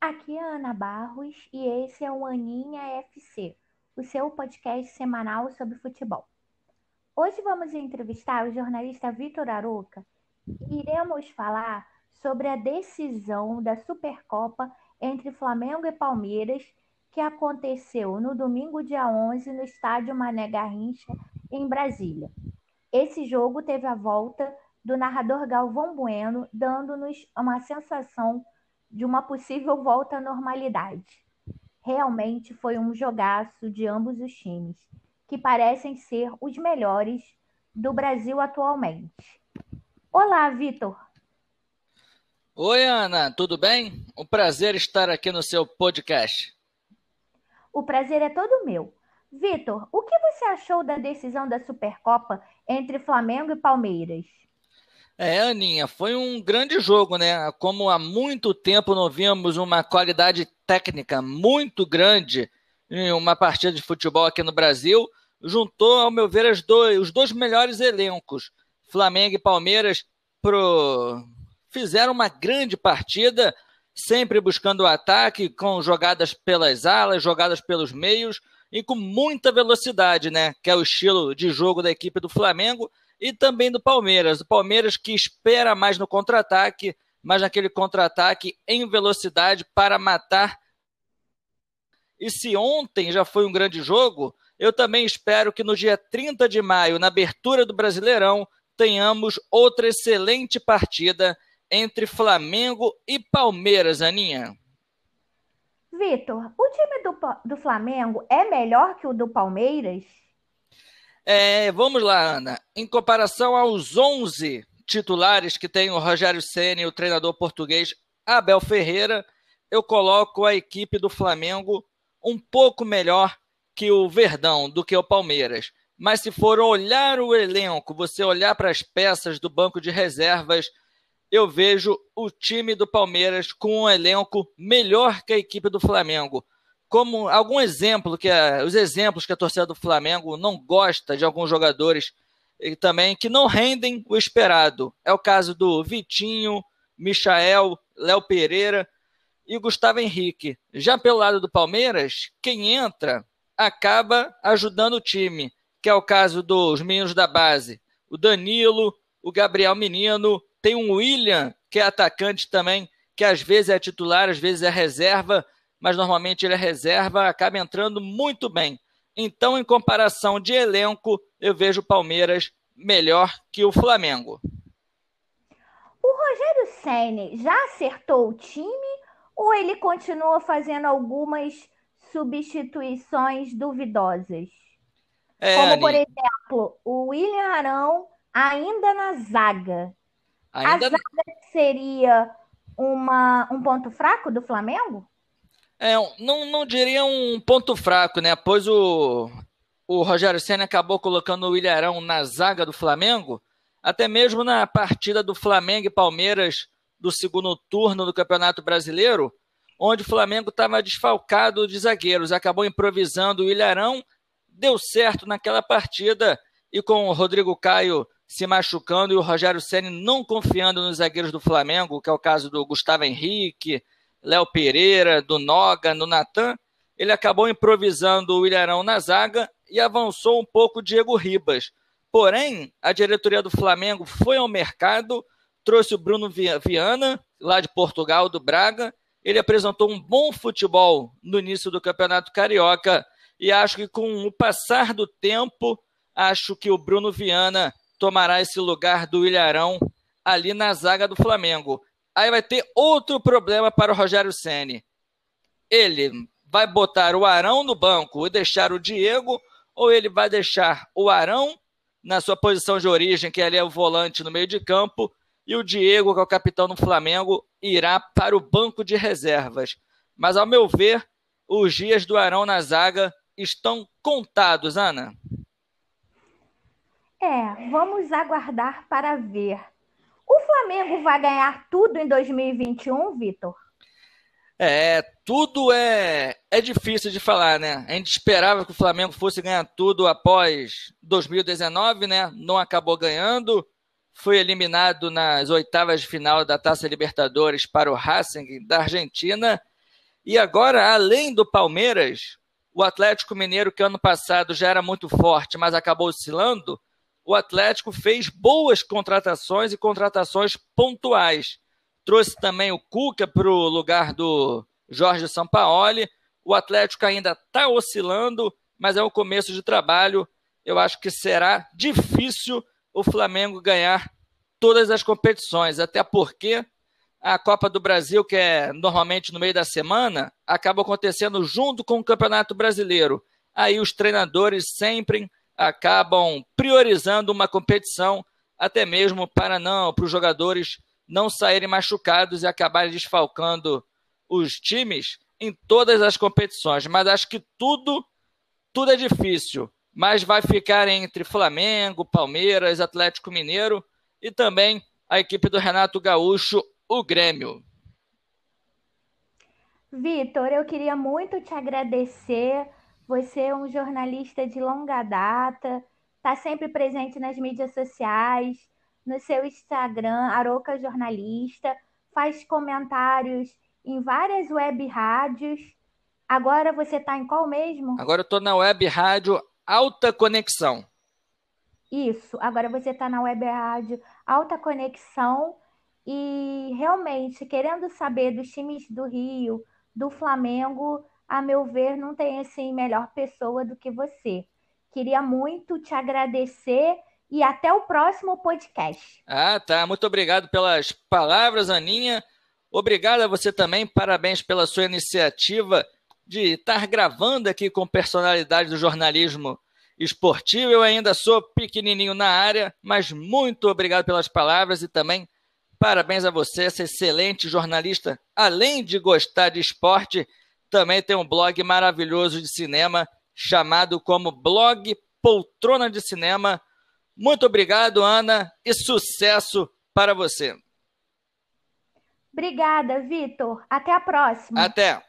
Aqui é Ana Barros e esse é o Aninha FC, o seu podcast semanal sobre futebol. Hoje vamos entrevistar o jornalista Vitor Aroca e iremos falar sobre a decisão da Supercopa entre Flamengo e Palmeiras que aconteceu no domingo, dia 11, no estádio Mané Garrincha, em Brasília. Esse jogo teve a volta do narrador Galvão Bueno, dando-nos uma sensação de uma possível volta à normalidade. Realmente foi um jogaço de ambos os times, que parecem ser os melhores do Brasil atualmente. Olá, Vitor. Oi, Ana, tudo bem? Um prazer estar aqui no seu podcast. O prazer é todo meu. Vitor, o que você achou da decisão da Supercopa entre Flamengo e Palmeiras? É, Aninha, foi um grande jogo, né? Como há muito tempo não vimos uma qualidade técnica muito grande em uma partida de futebol aqui no Brasil, juntou, ao meu ver, dois, os dois melhores elencos. Flamengo e Palmeiras pro... fizeram uma grande partida, sempre buscando o ataque, com jogadas pelas alas, jogadas pelos meios e com muita velocidade, né? Que é o estilo de jogo da equipe do Flamengo e também do Palmeiras. O Palmeiras que espera mais no contra-ataque, mais naquele contra-ataque em velocidade para matar. E se ontem já foi um grande jogo, eu também espero que no dia 30 de maio, na abertura do Brasileirão, tenhamos outra excelente partida entre Flamengo e Palmeiras, Aninha. Vitor, o time do, do Flamengo é melhor que o do Palmeiras? É, vamos lá, Ana. Em comparação aos 11 titulares que tem o Rogério Ceni, o treinador português Abel Ferreira, eu coloco a equipe do Flamengo um pouco melhor que o Verdão, do que o Palmeiras. Mas se for olhar o elenco, você olhar para as peças do banco de reservas, eu vejo o time do Palmeiras com um elenco melhor que a equipe do Flamengo. Como algum exemplo que os exemplos que a torcida do Flamengo não gosta de alguns jogadores e também que não rendem o esperado. É o caso do Vitinho, Michael, Léo Pereira e Gustavo Henrique. Já pelo lado do Palmeiras, quem entra acaba ajudando o time, que é o caso dos meninos da base. O Danilo, o Gabriel Menino, tem um William, que é atacante também, que às vezes é titular, às vezes é reserva, mas normalmente ele é reserva, acaba entrando muito bem. Então, em comparação de elenco, eu vejo o Palmeiras melhor que o Flamengo. O Rogério Ceni já acertou o time ou ele continua fazendo algumas substituições duvidosas? É, Como, por exemplo, o William Arão ainda na zaga. Ainda... A zaga seria uma, um ponto fraco do Flamengo? É, não, não diria um ponto fraco, né? Pois o, o Rogério Senna acabou colocando o Ilharão na zaga do Flamengo, até mesmo na partida do Flamengo e Palmeiras do segundo turno do Campeonato Brasileiro, onde o Flamengo estava desfalcado de zagueiros, acabou improvisando o Ilharão, deu certo naquela partida e com o Rodrigo Caio se machucando e o Rogério Senna não confiando nos zagueiros do Flamengo, que é o caso do Gustavo Henrique, Léo Pereira, do Noga, do Natan, ele acabou improvisando o Ilharão na zaga e avançou um pouco o Diego Ribas. Porém, a diretoria do Flamengo foi ao mercado, trouxe o Bruno Viana, lá de Portugal, do Braga. Ele apresentou um bom futebol no início do Campeonato Carioca e acho que com o passar do tempo, acho que o Bruno Viana tomará esse lugar do Ilharão ali na zaga do Flamengo. Aí vai ter outro problema para o Rogério Ceni. Ele vai botar o Arão no banco e deixar o Diego, ou ele vai deixar o Arão na sua posição de origem, que ali é o volante no meio de campo, e o Diego, que é o capitão do Flamengo, irá para o banco de reservas. Mas, ao meu ver, os dias do Arão na zaga estão contados, Ana. É, vamos aguardar para ver. O Flamengo vai ganhar tudo em 2021, Vitor? É, tudo é, é difícil de falar, né? A gente esperava que o Flamengo fosse ganhar tudo após 2019, né? Não acabou ganhando. Foi eliminado nas oitavas de final da Taça Libertadores para o Racing da Argentina. E agora, além do Palmeiras, o Atlético Mineiro, que ano passado já era muito forte, mas acabou oscilando, o Atlético fez boas contratações e contratações pontuais. Trouxe também o Cuca para o lugar do Jorge Sampaoli. O Atlético ainda está oscilando, mas é o começo de trabalho. Eu acho que será difícil o Flamengo ganhar todas as competições, até porque a Copa do Brasil, que é normalmente no meio da semana, acaba acontecendo junto com o Campeonato Brasileiro. Aí os treinadores sempre acabam priorizando uma competição, até mesmo para não para os jogadores não saírem machucados e acabarem desfalcando os times em todas as competições. Mas acho que tudo tudo é difícil, mas vai ficar entre Flamengo, Palmeiras, Atlético Mineiro e também a equipe do Renato Gaúcho o Grêmio. Vitor, eu queria muito te agradecer. Você é um jornalista de longa data, está sempre presente nas mídias sociais, no seu Instagram, Aroca Jornalista, faz comentários em várias web rádios. Agora você está em qual mesmo? Agora eu estou na web rádio Alta Conexão. Isso, agora você está na web rádio Alta Conexão e realmente, querendo saber dos times do Rio, do Flamengo, a meu ver, não tem assim melhor pessoa do que você. Queria muito te agradecer e até o próximo podcast. Ah, tá. Muito obrigado pelas palavras, Aninha. Obrigado a você também. Parabéns pela sua iniciativa de estar gravando aqui com personalidade do jornalismo esportivo. Eu ainda sou pequenininho na área, mas muito obrigado pelas palavras e também Parabéns a você, essa excelente jornalista. Além de gostar de esporte, também tem um blog maravilhoso de cinema chamado como Blog Poltrona de Cinema. Muito obrigado, Ana, e sucesso para você. Obrigada, Vitor. Até a próxima. Até.